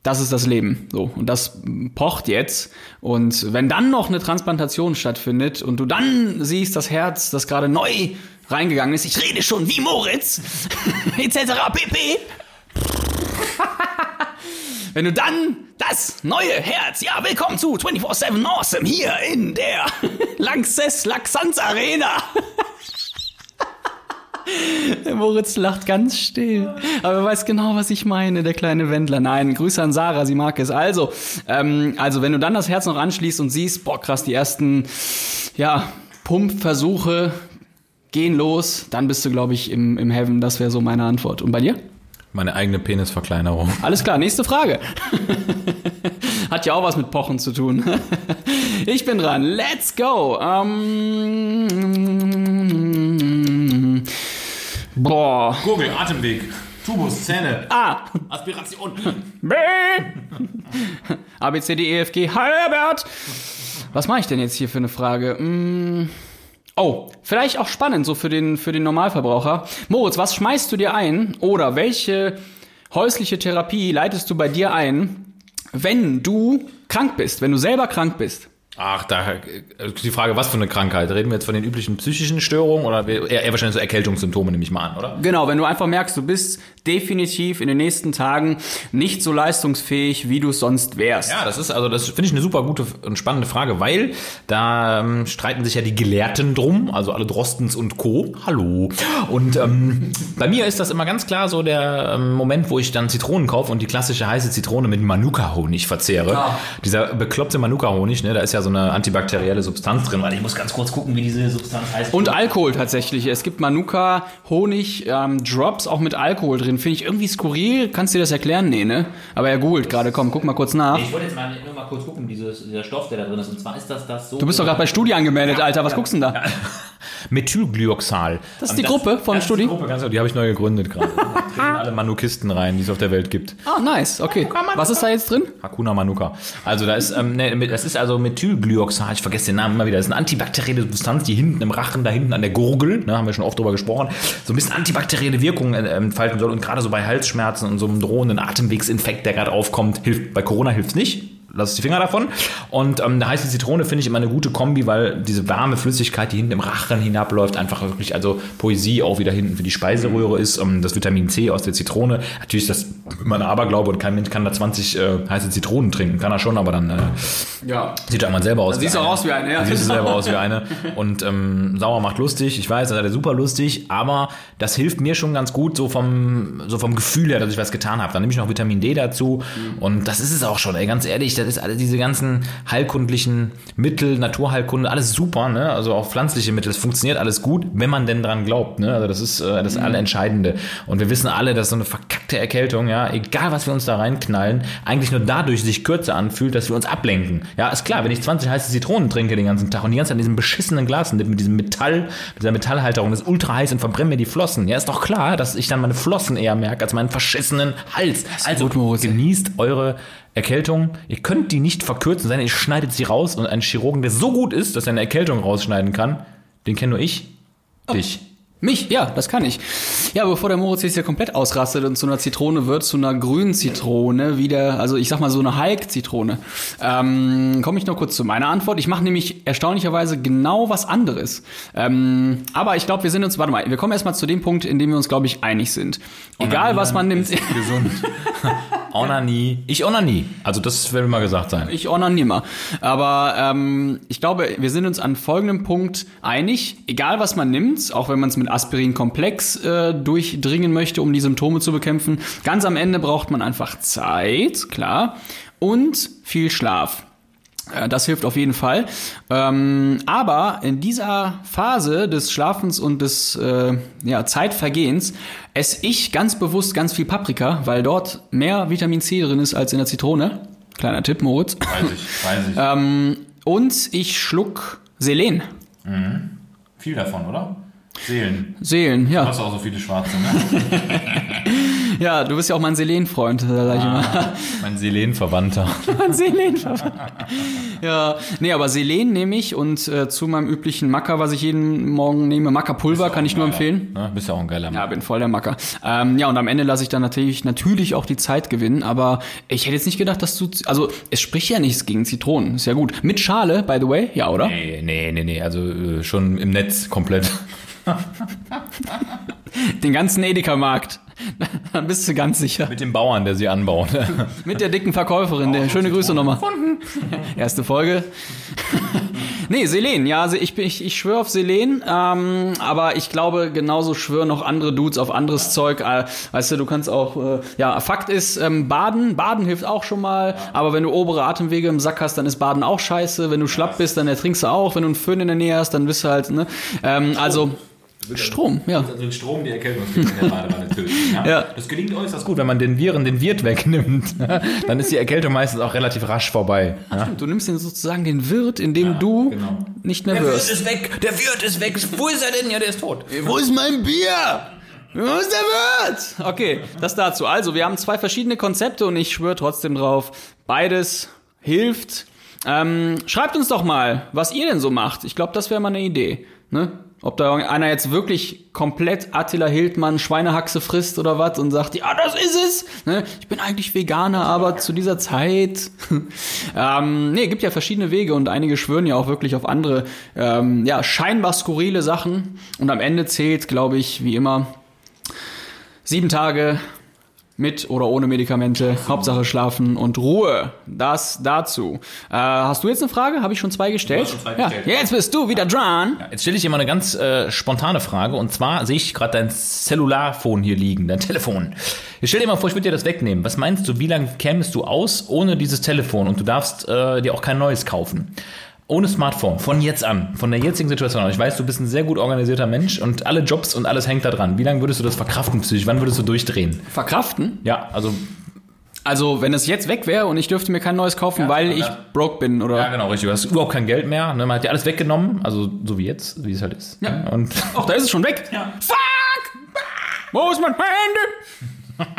das ist das Leben. So. Und das pocht jetzt. Und wenn dann noch eine Transplantation stattfindet und du dann siehst, das Herz, das gerade neu reingegangen ist, ich rede schon wie Moritz, *laughs* etc. pp. *laughs* Wenn du dann das neue Herz, ja, willkommen zu 24-7 Awesome hier in der *laughs* Lanxess Laxanz Arena. *laughs* Der Moritz lacht ganz still. Aber er weiß genau, was ich meine, der kleine Wendler. Nein, Grüße an Sarah, sie mag es. Also, ähm, also wenn du dann das Herz noch anschließt und siehst, boah, krass, die ersten, ja, Pumpversuche gehen los, dann bist du, glaube ich, im, im Heaven. Das wäre so meine Antwort. Und bei dir? Meine eigene Penisverkleinerung. Alles klar, nächste Frage. *laughs* Hat ja auch was mit Pochen zu tun. Ich bin dran. Let's go. Ähm, boah. Gurgel, Atemweg, Tubus, Zähne, A. Aspiration. B. A, B, C, D, E, F, G. Herbert. Was mache ich denn jetzt hier für eine Frage? Mm. Oh, vielleicht auch spannend so für den, für den Normalverbraucher. Moritz, was schmeißt du dir ein oder welche häusliche Therapie leitest du bei dir ein, wenn du krank bist, wenn du selber krank bist? Ach, da die Frage, was für eine Krankheit? Reden wir jetzt von den üblichen psychischen Störungen oder eher, wahrscheinlich so Erkältungssymptome, nehme ich mal an, oder? Genau, wenn du einfach merkst, du bist definitiv in den nächsten Tagen nicht so leistungsfähig, wie du sonst wärst. Ja, das ist also, das finde ich eine super gute und spannende Frage, weil da ähm, streiten sich ja die Gelehrten drum, also alle Drostens und Co. Hallo. Und ähm, bei mir ist das immer ganz klar so der ähm, Moment, wo ich dann Zitronen kaufe und die klassische heiße Zitrone mit Manuka-Honig verzehre. Ja. Dieser bekloppte Manuka-Honig, ne, da ist ja so eine antibakterielle Substanz drin, weil ich muss ganz kurz gucken, wie diese Substanz heißt. Und Alkohol tatsächlich. Es gibt Manuka, Honig, ähm, Drops auch mit Alkohol drin. Finde ich irgendwie skurril. Kannst du dir das erklären? Nee, ne? Aber er googelt gerade. Komm, guck mal kurz nach. Ich wollte jetzt mal, nur mal kurz gucken, dieses, dieser Stoff, der da drin ist. Und zwar ist das das so. Du bist doch gerade bei Studi angemeldet, Alter. Was guckst du denn da? Methylglyoxal. Das ist die Gruppe von das Studi? Die Gruppe, ganz genau, die habe ich neu gegründet gerade. *laughs* Da treten alle Manukisten rein, die es auf der Welt gibt. Ah, nice. Okay. Was ist da jetzt drin? Hakuna Manuka. Also da ist, ähm, ne, das ist also Methylglyoxal, ich vergesse den Namen immer wieder. Das ist eine antibakterielle Substanz, die hinten im Rachen, da hinten an der Gurgel, ne, haben wir schon oft drüber gesprochen, so ein bisschen antibakterielle Wirkung äh, entfalten soll. Und gerade so bei Halsschmerzen und so einem drohenden Atemwegsinfekt, der gerade aufkommt, hilft. Bei Corona hilft es nicht. Lass die Finger davon. Und ähm, heißt die Zitrone, finde ich immer eine gute Kombi, weil diese warme Flüssigkeit, die hinten im Rachen hinabläuft, einfach wirklich, also Poesie auch wieder hinten für die Speiseröhre ist. Ähm, das Vitamin C aus der Zitrone. Natürlich ist das immer ein Aberglaube und kein Mensch kann da 20 äh, heiße Zitronen trinken. Kann er schon, aber dann äh, Ja. sieht er einmal selber aus. siehst wie auch eine. aus wie eine, ja. Dann Siehst du selber aus wie eine. *laughs* Und ähm, sauer macht lustig. Ich weiß, das ist super lustig, aber das hilft mir schon ganz gut, so vom, so vom Gefühl her, dass ich was getan habe. Dann nehme ich noch Vitamin D dazu. Und das ist es auch schon, ey, ganz ehrlich. Das ist alles diese ganzen heilkundlichen Mittel, Naturheilkunde, alles super, ne? Also auch pflanzliche Mittel, es funktioniert alles gut, wenn man denn dran glaubt, ne? Also das ist äh, das Allerentscheidende. Und wir wissen alle, dass so eine verkackte Erkältung, ja, egal was wir uns da reinknallen, eigentlich nur dadurch sich kürzer anfühlt, dass wir uns ablenken. Ja, ist klar, wenn ich 20 heiße Zitronen trinke den ganzen Tag und die ganze Zeit in diesem beschissenen Glas mit diesem Metall, dieser Metallhalterung, das ist ultra heiß und verbrennt mir die Flossen. Ja, ist doch klar, dass ich dann meine Flossen eher merke als meinen verschissenen Hals. Also genießt eure Erkältung. Ihr könnt die nicht verkürzen, sondern ihr schneidet sie raus und einen Chirurgen, der so gut ist, dass er eine Erkältung rausschneiden kann, den kenne nur ich. Dich. Mich? Ja, das kann ich. Ja, bevor der Moritz jetzt hier komplett ausrastet und zu einer Zitrone wird, zu einer grünen Zitrone, wieder, also ich sag mal so eine Hulk-Zitrone, ähm, komme ich noch kurz zu meiner Antwort. Ich mache nämlich erstaunlicherweise genau was anderes. Ähm, aber ich glaube, wir sind uns, warte mal, wir kommen erstmal zu dem Punkt, in dem wir uns, glaube ich, einig sind. Egal, was man nimmt. Gesund. *laughs* Onanie. Ich Onanie. Also das will mal gesagt sein. Ich onanimmer. Aber ähm, ich glaube, wir sind uns an folgendem Punkt einig. Egal was man nimmt, auch wenn man es mit Aspirin komplex äh, durchdringen möchte, um die Symptome zu bekämpfen, ganz am Ende braucht man einfach Zeit, klar, und viel Schlaf. Äh, Das hilft auf jeden Fall. Ähm, aber in dieser Phase des Schlafens und des äh, ja, Zeitvergehens esse ich ganz bewusst ganz viel Paprika, weil dort mehr Vitamin C drin ist als in der Zitrone. Kleiner Tipp, Moritz. Weiß ich, weiß ich. *laughs* Ähm, und ich schluck Selen. Viel davon, oder? Seelen. Seelen, ja. hast auch so viele schwarze, ne? *laughs* Ja, du bist ja auch mein Selenfreund, sag ich immer. mein Seelenverwandter. *laughs* Mein Selenverwandt. Ja, nee, aber Selen nehme ich und äh, zu meinem üblichen Macker, was ich jeden Morgen nehme, Mackerpulver, kann ich nur empfehlen. Ne? Bist ja auch ein geiler Mann. Ja, bin voll der Macker. Ähm, ja, und am Ende lasse ich dann natürlich, natürlich auch die Zeit gewinnen, aber ich hätte jetzt nicht gedacht, dass du, also es spricht ja nichts gegen Zitronen, ist ja gut. Mit Schale, by the way, ja, oder? Nee, nee, nee, nee, also äh, schon im Netz komplett. Den ganzen Edeka-Markt. Dann bist du ganz sicher. Mit dem Bauern, der sie anbaut. *laughs* Mit der dicken Verkäuferin. Der, schöne Grüße nochmal. Erste Folge. nee, Selen. Ja, ich, ich, ich schwöre auf Selen. Ähm, aber ich glaube, genauso schwören noch andere Dudes auf anderes Zeug. Äh, weißt du, du kannst auch... Äh, ja, Fakt ist, ähm, Baden. Baden hilft auch schon mal. Aber wenn du obere Atemwege im Sack hast, dann ist Baden auch scheiße. Wenn du schlapp bist, dann ertrinkst du auch. Wenn du einen Föhn in der Nähe hast, dann bist du halt... Ne? Ähm, also... Strom, ja. Also den Strom, die Erkältungsmittel in der Badewanne töten. Ja? Ja. Das gelingt äußerst gut, wenn man den Viren den Wirt wegnimmt. *laughs* Dann ist die Erkältung meistens auch relativ rasch vorbei. Ja? Du nimmst den sozusagen den Wirt, in dem du genau. nicht mehr Der Wirt wirst. ist weg! Der Wirt ist weg! Wo ist er denn? Ja, der ist tot. Wo ist mein Bier? Wo ist der Wirt? Okay, das dazu. Also, wir haben zwei verschiedene Konzepte und ich schwöre trotzdem drauf, beides hilft. Ähm, schreibt uns doch mal, was ihr denn so macht. Ich glaube, das wäre mal eine Idee. Ne? Ob da einer jetzt wirklich komplett Attila Hildmann Schweinehaxe frisst oder was und sagt, ja, das ist es. Ne? Ich bin eigentlich Veganer, aber zu dieser Zeit. *laughs* ähm, nee, gibt ja verschiedene Wege und einige schwören ja auch wirklich auf andere, ähm, ja, scheinbar skurrile Sachen. Und am Ende zählt, glaube ich, wie immer, sieben Tage mit oder ohne Medikamente, Hauptsache schlafen und Ruhe. Das dazu. Äh, hast du jetzt eine Frage? Habe ich schon zwei gestellt? schon zwei ja. gestellt. Jetzt bist du wieder dran. Jetzt stelle ich dir mal eine ganz äh, spontane Frage. Und zwar sehe ich gerade dein Cellularphone hier liegen, dein *laughs* Telefon. Jetzt stell dir mal vor, ich würde dir das wegnehmen. Was meinst du, wie lange kämest du aus ohne dieses Telefon? Und du darfst äh, dir auch kein neues kaufen. Ohne Smartphone, von jetzt an, von der jetzigen Situation an. Ich weiß, du bist ein sehr gut organisierter Mensch und alle Jobs und alles hängt da dran. Wie lange würdest du das verkraften psychisch? Wann würdest du durchdrehen? Verkraften? Ja, also, Also, wenn es jetzt weg wäre und ich dürfte mir kein neues kaufen, weil ja. ich broke bin, oder? ja genau, richtig. Du hast überhaupt kein Geld mehr. Ne? Man hat dir alles weggenommen, also so wie jetzt, wie es halt ist. Ja. Und *laughs* Ach, da ist es schon weg. Fuck! Wo ist mein Handy?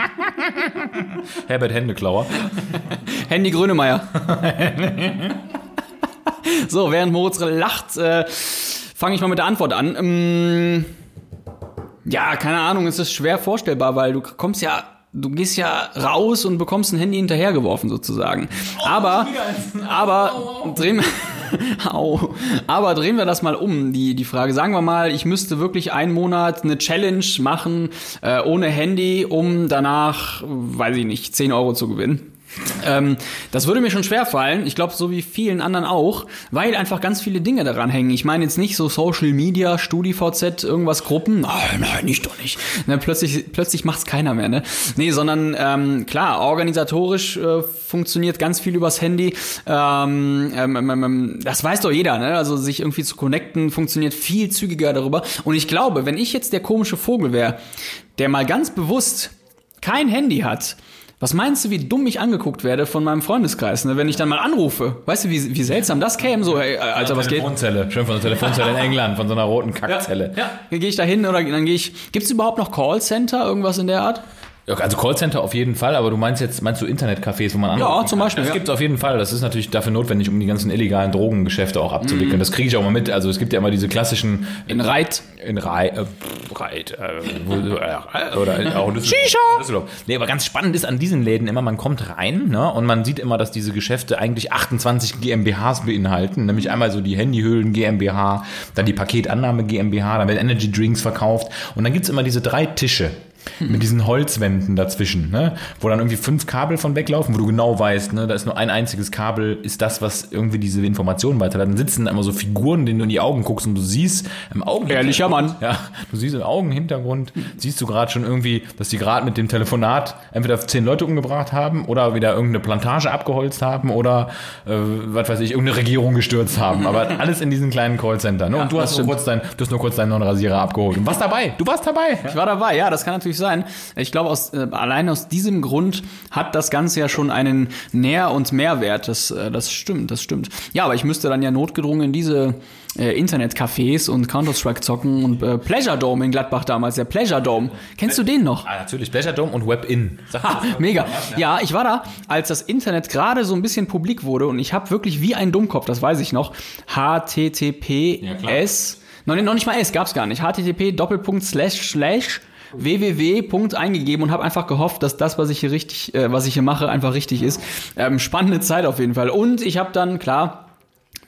Herbert Händeklauer. Handy Grönemeyer. *laughs* so, während Moritz lacht, äh, fange ich mal mit der Antwort an. Ähm, ja, keine Ahnung, es ist schwer vorstellbar, weil du kommst ja, du gehst ja raus und bekommst ein Handy hinterhergeworfen sozusagen. Aber, aber drehen wir, *laughs* Au. aber drehen wir das mal um, die, die Frage. Sagen wir mal, ich müsste wirklich einen Monat eine Challenge machen, äh, ohne Handy, um danach, weiß ich nicht, 10 Euro zu gewinnen. Ähm, das würde mir schon schwer fallen. Ich glaube, so wie vielen anderen auch, weil einfach ganz viele Dinge daran hängen. Ich meine jetzt nicht so Social Media, StudiVZ, irgendwas Gruppen. Nein, nein, nicht doch nicht. Ne, plötzlich plötzlich macht's keiner mehr. Ne? Nee, sondern ähm, klar, organisatorisch äh, funktioniert ganz viel übers Handy. Ähm, ähm, ähm, ähm, das weiß doch jeder. Ne? Also sich irgendwie zu connecten funktioniert viel zügiger darüber. Und ich glaube, wenn ich jetzt der komische Vogel wäre, der mal ganz bewusst kein Handy hat, was meinst du, wie dumm ich angeguckt werde von meinem Freundeskreis, ne, wenn ich dann mal anrufe? Weißt du, wie, wie seltsam das käme? So, ey, Alter, was geht? Telefonzelle. Schön von der Telefonzelle in England, von so einer roten Kackzelle. Ja, dann gehe ich da hin oder dann gehe ich. Gibt's überhaupt noch Callcenter, irgendwas in der Art? Also Callcenter auf jeden Fall, aber du meinst jetzt, meinst du Internetcafés, wo man anrufen Ja, zum? Beispiel, Das ja. gibt's auf jeden Fall. Das ist natürlich dafür notwendig, um die ganzen illegalen Drogengeschäfte auch abzuwickeln. Das kriege ich auch mal mit. Also es gibt ja immer diese klassischen In Reit. in Rei, äh, Reit, äh, wo, äh, oder auch. Shisha! Nee, aber ganz spannend ist an diesen Läden immer, man kommt rein ne, und man sieht immer, dass diese Geschäfte eigentlich 28 GmbHs beinhalten. Nämlich einmal so die Handyhüllen GmbH, dann die Paketannahme GmbH, dann werden Energy Drinks verkauft und dann gibt's immer diese drei Tische. Mit diesen Holzwänden dazwischen, ne? wo dann irgendwie fünf Kabel von weglaufen, wo du genau weißt, ne? da ist nur ein einziges Kabel, ist das, was irgendwie diese Informationen weiterleitet. Dann sitzen immer so Figuren, denen du in die Augen guckst und du siehst im Augen. Ehrlicher Mann. Ja, du siehst im Augenhintergrund, siehst du gerade schon irgendwie, dass die gerade mit dem Telefonat entweder zehn Leute umgebracht haben oder wieder irgendeine Plantage abgeholzt haben oder, äh, was weiß ich, irgendeine Regierung gestürzt haben. Aber alles in diesen kleinen Callcenter. Ne? und du hast, nur kurz dein, du hast nur kurz deinen neuen Rasierer abgeholt. Und warst dabei. Du warst dabei. Ich war dabei, ja, das kann natürlich sein. Ich glaube, aus, äh, allein aus diesem Grund hat das Ganze ja schon einen Nähr- und Mehrwert. Das, äh, das stimmt, das stimmt. Ja, aber ich müsste dann ja notgedrungen in diese äh, Internetcafés und Counter-Strike zocken und äh, Pleasure Dome in Gladbach damals, der Pleasure Dome. Kennst du den noch? Ah, natürlich. Pleasure Dome und Web-In. *laughs* Ha, mega. Ja, ich war da, als das Internet gerade so ein bisschen publik wurde und ich habe wirklich wie ein Dummkopf, das weiß ich noch, HTTPS, noch, nicht- noch nicht mal S, gab's gar nicht, HTTP Doppelpunkt Slash Slash www. Eingegeben und habe einfach gehofft, dass das, was ich hier richtig, äh, was ich hier mache, einfach richtig ist. Ähm, spannende Zeit auf jeden Fall. Und ich habe dann, klar,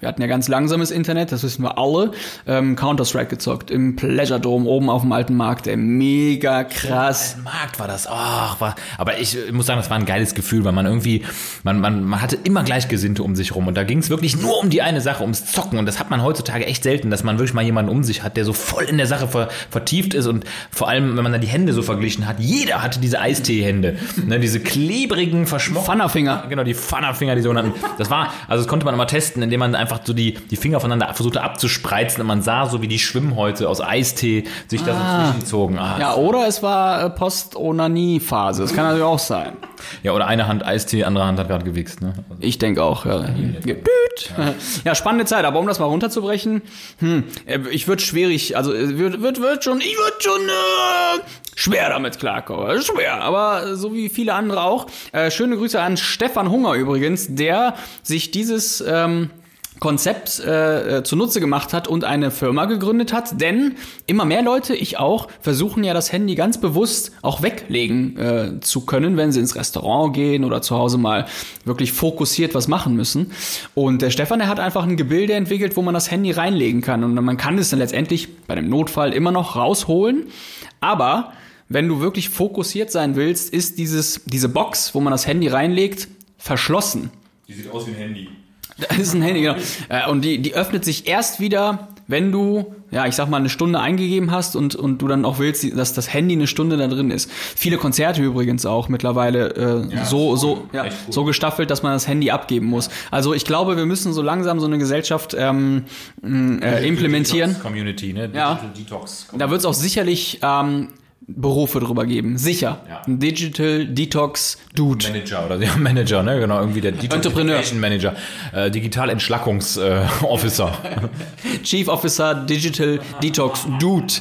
wir hatten ja ganz langsames Internet, das wissen wir alle. Ähm, Counter-Strike gezockt im Pleasure Dome oben auf dem alten Markt. Ey, mega krass. Markt war das. Ach, war, aber ich muss sagen, das war ein geiles Gefühl, weil man irgendwie, man, man, man hatte immer Gleichgesinnte um sich rum und da ging es wirklich nur um die eine Sache, ums Zocken und das hat man heutzutage echt selten, dass man wirklich mal jemanden um sich hat, der so voll in der Sache ver, vertieft ist und vor allem, wenn man dann die Hände so verglichen hat, jeder hatte diese Eistee-Hände, *laughs* ne, diese klebrigen, verschmockten Pfannerfinger. Genau, die Pfannerfinger, die sogenannten. Das war, also das konnte man immer testen, indem man einfach so die, die Finger voneinander versuchte abzuspreizen und man sah so, wie die Schwimmhäute aus Eistee sich da so zwischenzogen. Ah, Ja, oder es war äh, Post-Onanie-Phase. Das kann natürlich auch sein. Ja, oder eine Hand Eistee, andere Hand hat gerade gewichst. Ne? Also, Ich denke auch. Ja. Düt. ja, spannende Zeit. Aber um das mal runterzubrechen, hm, äh, ich würde schwierig, also äh, wird, wird, wird schon, ich würde schon äh, schwer damit klarkommen. Schwer, aber so wie viele andere auch. Äh, schöne Grüße an Stefan Hunger übrigens, der sich dieses ähm, Konzept äh, äh, zunutze gemacht hat und eine Firma gegründet hat, denn immer mehr Leute, ich auch, versuchen ja das Handy ganz bewusst auch weglegen äh, zu können, wenn sie ins Restaurant gehen oder zu Hause mal wirklich fokussiert was machen müssen. Und der Stefan, der hat einfach ein Gebilde entwickelt, wo man das Handy reinlegen kann und man kann es dann letztendlich bei dem Notfall immer noch rausholen, aber wenn du wirklich fokussiert sein willst, ist dieses, diese Box, wo man das Handy reinlegt, verschlossen. die sieht aus wie ein Handy. Das ist ein Handy, genau. Äh, Und die, die öffnet sich erst wieder, wenn du, ja, ich sag mal, eine Stunde eingegeben hast und, und du dann auch willst, dass das Handy eine Stunde da drin ist. Viele Konzerte übrigens auch mittlerweile äh, so, so, ja, Echt cool. so gestaffelt, dass man das Handy abgeben muss. Also ich glaube, wir müssen so langsam so eine Gesellschaft ähm, äh, implementieren. Community, ne? Ja. Digital Detox. Da wird es auch sicherlich ähm, Berufe drüber geben. Sicher. Ja. Ein Digital Detox Dude. Manager oder ja, *laughs* Manager, ne? Genau, irgendwie der Entrepreneur. Detoxification Manager, äh, Digital Entschlackungs äh, *laughs* Officer. *laughs* Chief Officer Digital Detox Dude.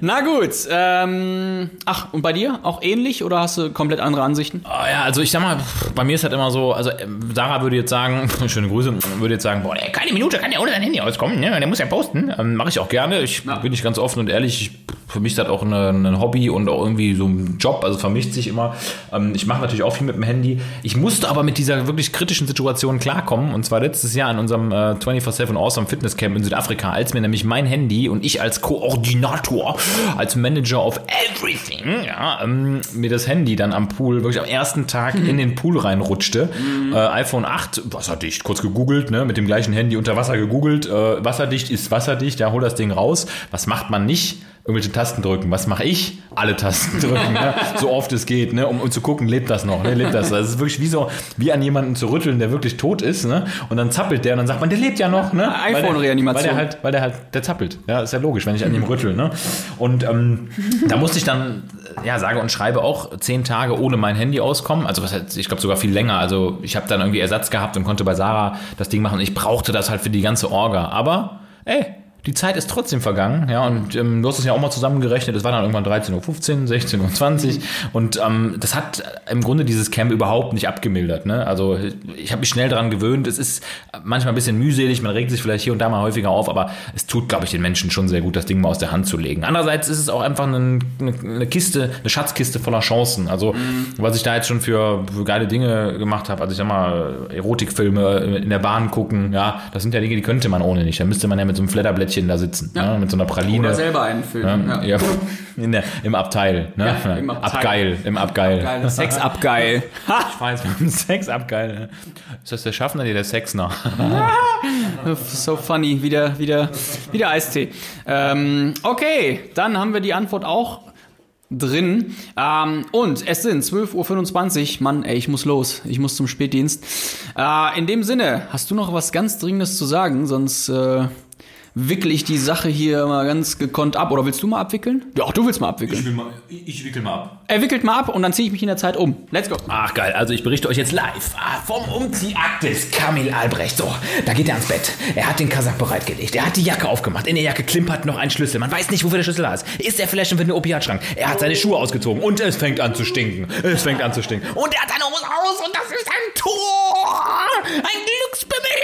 Na gut. Ähm, ach, und bei dir auch ähnlich oder hast du komplett andere Ansichten? Ah, ja, also ich sag mal, bei mir ist halt immer so, also ähm, Sarah würde jetzt sagen, schöne Grüße, würde jetzt sagen, boah, ey, keine Minute kann ja ohne sein Handy auskommen, ne? Der muss ja posten. Ähm, Mache ich auch gerne. Ich bin nicht ganz offen und ehrlich, ich für mich ist das auch eine, ein Hobby und auch irgendwie so ein Job, also vermischt sich immer. Ähm, ich mache natürlich auch viel mit dem Handy. Ich musste aber mit dieser wirklich kritischen Situation klarkommen und zwar letztes Jahr in unserem äh, 24-7 Awesome Fitness Camp in Südafrika, als mir nämlich mein Handy und ich als Koordinator, als Manager of everything, ja, ähm, mir das Handy dann am Pool wirklich am ersten Tag in den Pool reinrutschte. Äh, iPhone 8, wasserdicht, kurz gegoogelt, ne, mit dem gleichen Handy unter Wasser gegoogelt, äh, wasserdicht ist wasserdicht, ja, hol das Ding raus. Was macht man nicht? Irgendwelche Tasten drücken. Was mache ich? Alle Tasten *laughs* drücken, ne? so oft es geht, ne? um, um zu gucken, lebt das noch, ne? lebt das. Das ist wirklich wie so, wie an jemanden zu rütteln, der wirklich tot ist, ne? und dann zappelt der und dann sagt man, der lebt ja noch. Ne? IPhone-Reanimation. Weil der halt, weil der halt, der zappelt. Ja, ist ja logisch, wenn ich an ihm rüttel. Ne? Und ähm, da musste ich dann, ja, sage und schreibe auch zehn Tage ohne mein Handy auskommen. Also was heißt, ich glaube sogar viel länger. Also ich habe dann irgendwie Ersatz gehabt und konnte bei Sarah das Ding machen. Ich brauchte das halt für die ganze Orga. Aber, ey, die Zeit ist trotzdem vergangen, ja, und ähm, du hast es ja auch mal zusammengerechnet, es war dann irgendwann 13.15 Uhr, 16.20 Uhr und ähm, das hat im Grunde dieses Camp überhaupt nicht abgemildert, ne? Also ich habe mich schnell daran gewöhnt, es ist manchmal ein bisschen mühselig, man regt sich vielleicht hier und da mal häufiger auf, aber es tut, glaube ich, den Menschen schon sehr gut, das Ding mal aus der Hand zu legen. Andererseits ist es auch einfach eine, eine, Kiste, eine Schatzkiste voller Chancen, also was ich da jetzt schon für, für geile Dinge gemacht habe, also ich sag mal, Erotikfilme in der Bahn gucken, ja, das sind ja Dinge, die könnte man ohne nicht, da müsste man ja mit so einem Flatterblättchen da sitzen, Ja. ne? mit so einer Praline. Oder selber einen Film. Ja, ja. *laughs* In der, Im Abteil. Ne? Ja, im Abteil. Abgeil. Im Abgeil. Geil, Sex abgeil. *laughs* Ich weiß, beim Sex abgeil. ne? Ist das der Schaffner? Der Sexner. *laughs* So funny, wieder, wieder, wieder Eistee. Ähm, okay, dann haben wir die Antwort auch drin. Ähm, und es sind 12.25 Uhr. Mann, ey, ich muss los. Ich muss zum Spätdienst. Äh, in dem Sinne, hast du noch was ganz Dringendes zu sagen? Sonst äh, wickel ich die Sache hier mal ganz gekonnt ab. Oder willst du mal abwickeln? Ja, auch du willst mal abwickeln. will mal, ich wickel mal ab. Er wickelt mal ab und dann ziehe ich mich in der Zeit um. Let's go. Ach geil, also ich berichte euch jetzt live ah, vom Umziehakt des Kamil Albrecht. So, da geht er ans Bett. Er hat den Kasach bereitgelegt. Er hat die Jacke aufgemacht. In der Jacke klimpert noch ein Schlüssel. Man weiß nicht, wofür der Schlüssel da ist. Ist er vielleicht schon für den Opiatschrank? Er hat seine Schuhe ausgezogen und es fängt an zu stinken. Es fängt an zu stinken. Und er hat seine Hose aus und das ist ein Tor. Ein Glücksbaby.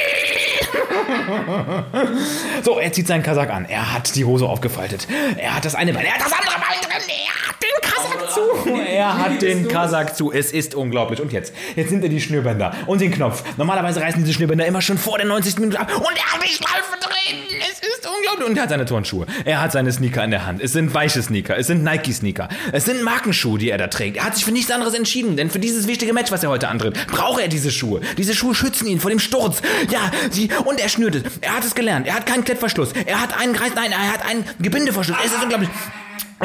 *laughs* So, er zieht seinen Kasach an. Er hat die Hose aufgefaltet. Er hat das eine Bein. Er hat das andere Bein drin. Er hat den Kasach zu. Er hat den Kasach zu. Es ist unglaublich. Und jetzt? Jetzt nimmt er die Schnürbänder und den Knopf. Normalerweise reißen diese Schnürbänder immer schon vor der 90. Minute ab. Und er hat die Schleife drin. Es ist unglaublich. Und er hat seine Turnschuhe. Er hat seine Sneaker in der Hand. Es sind weiche Sneaker. Es sind Nike-Sneaker. Es sind Markenschuhe, die er da trägt. Er hat sich für nichts anderes entschieden. Denn für dieses wichtige Match, was er heute antritt, braucht er diese Schuhe. Diese Schuhe schützen ihn vor dem Sturz. Ja, sie, und er schnürt es. Er hat es gelernt. Er hat keinen Klettverschluss. Er hat einen Kreis, nein, er hat einen Gebindeverschluss. Es ist unglaublich.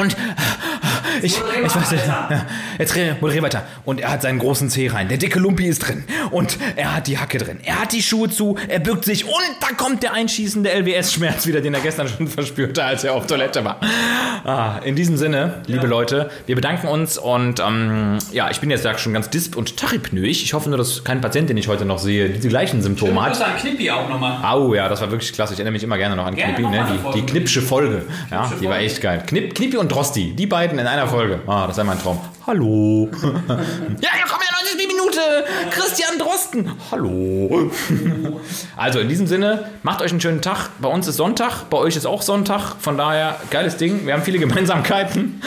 Und ich, ich weiß nicht. Ja, jetzt moderier weiter. Und er hat seinen großen Zeh rein. Der dicke Lumpi ist drin. Und er hat die Hacke drin. Er hat die Schuhe zu. Er bückt sich. Und da kommt der einschießende LWS-Schmerz wieder, den er gestern schon *laughs* verspürte, als er auf Toilette war. Ah, in diesem Sinne, liebe Leute, wir bedanken uns. Und ähm, ja, ich bin jetzt schon ganz disp- und tachypnoig. Ich hoffe nur, dass kein Patient, den ich heute noch sehe, diese gleichen Symptome hat. an Knippi auch nochmal. Au, ja, das war wirklich klasse. Ich erinnere mich immer gerne noch an Gerne Knippi, ne? Die, die Knippsche Folge. Ja, die war echt geil. Knipp, Knippi und Drosti, die beiden in einer Folge. Ah, das war mein Traum. Hallo. *laughs* ja, ja, komm ja, 90 Minute. Christian Drosten. Hallo. *laughs* also in diesem Sinne, macht euch einen schönen Tag. Bei uns ist Sonntag, bei euch ist auch Sonntag. Von daher, geiles Ding. Wir haben viele *laughs* Gemeinsamkeiten.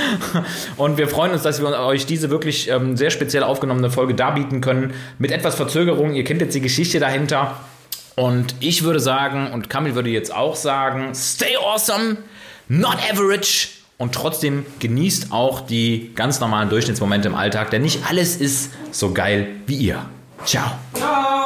Und wir freuen uns, dass wir euch diese wirklich ähm, sehr speziell aufgenommene Folge darbieten können. Mit etwas Verzögerung. Ihr kennt jetzt die Geschichte dahinter. Und ich würde sagen, und Kamil würde jetzt auch sagen, stay awesome, not average und trotzdem genießt auch die ganz normalen Durchschnittsmomente im Alltag, denn nicht alles ist so geil wie ihr. Ciao. Ciao.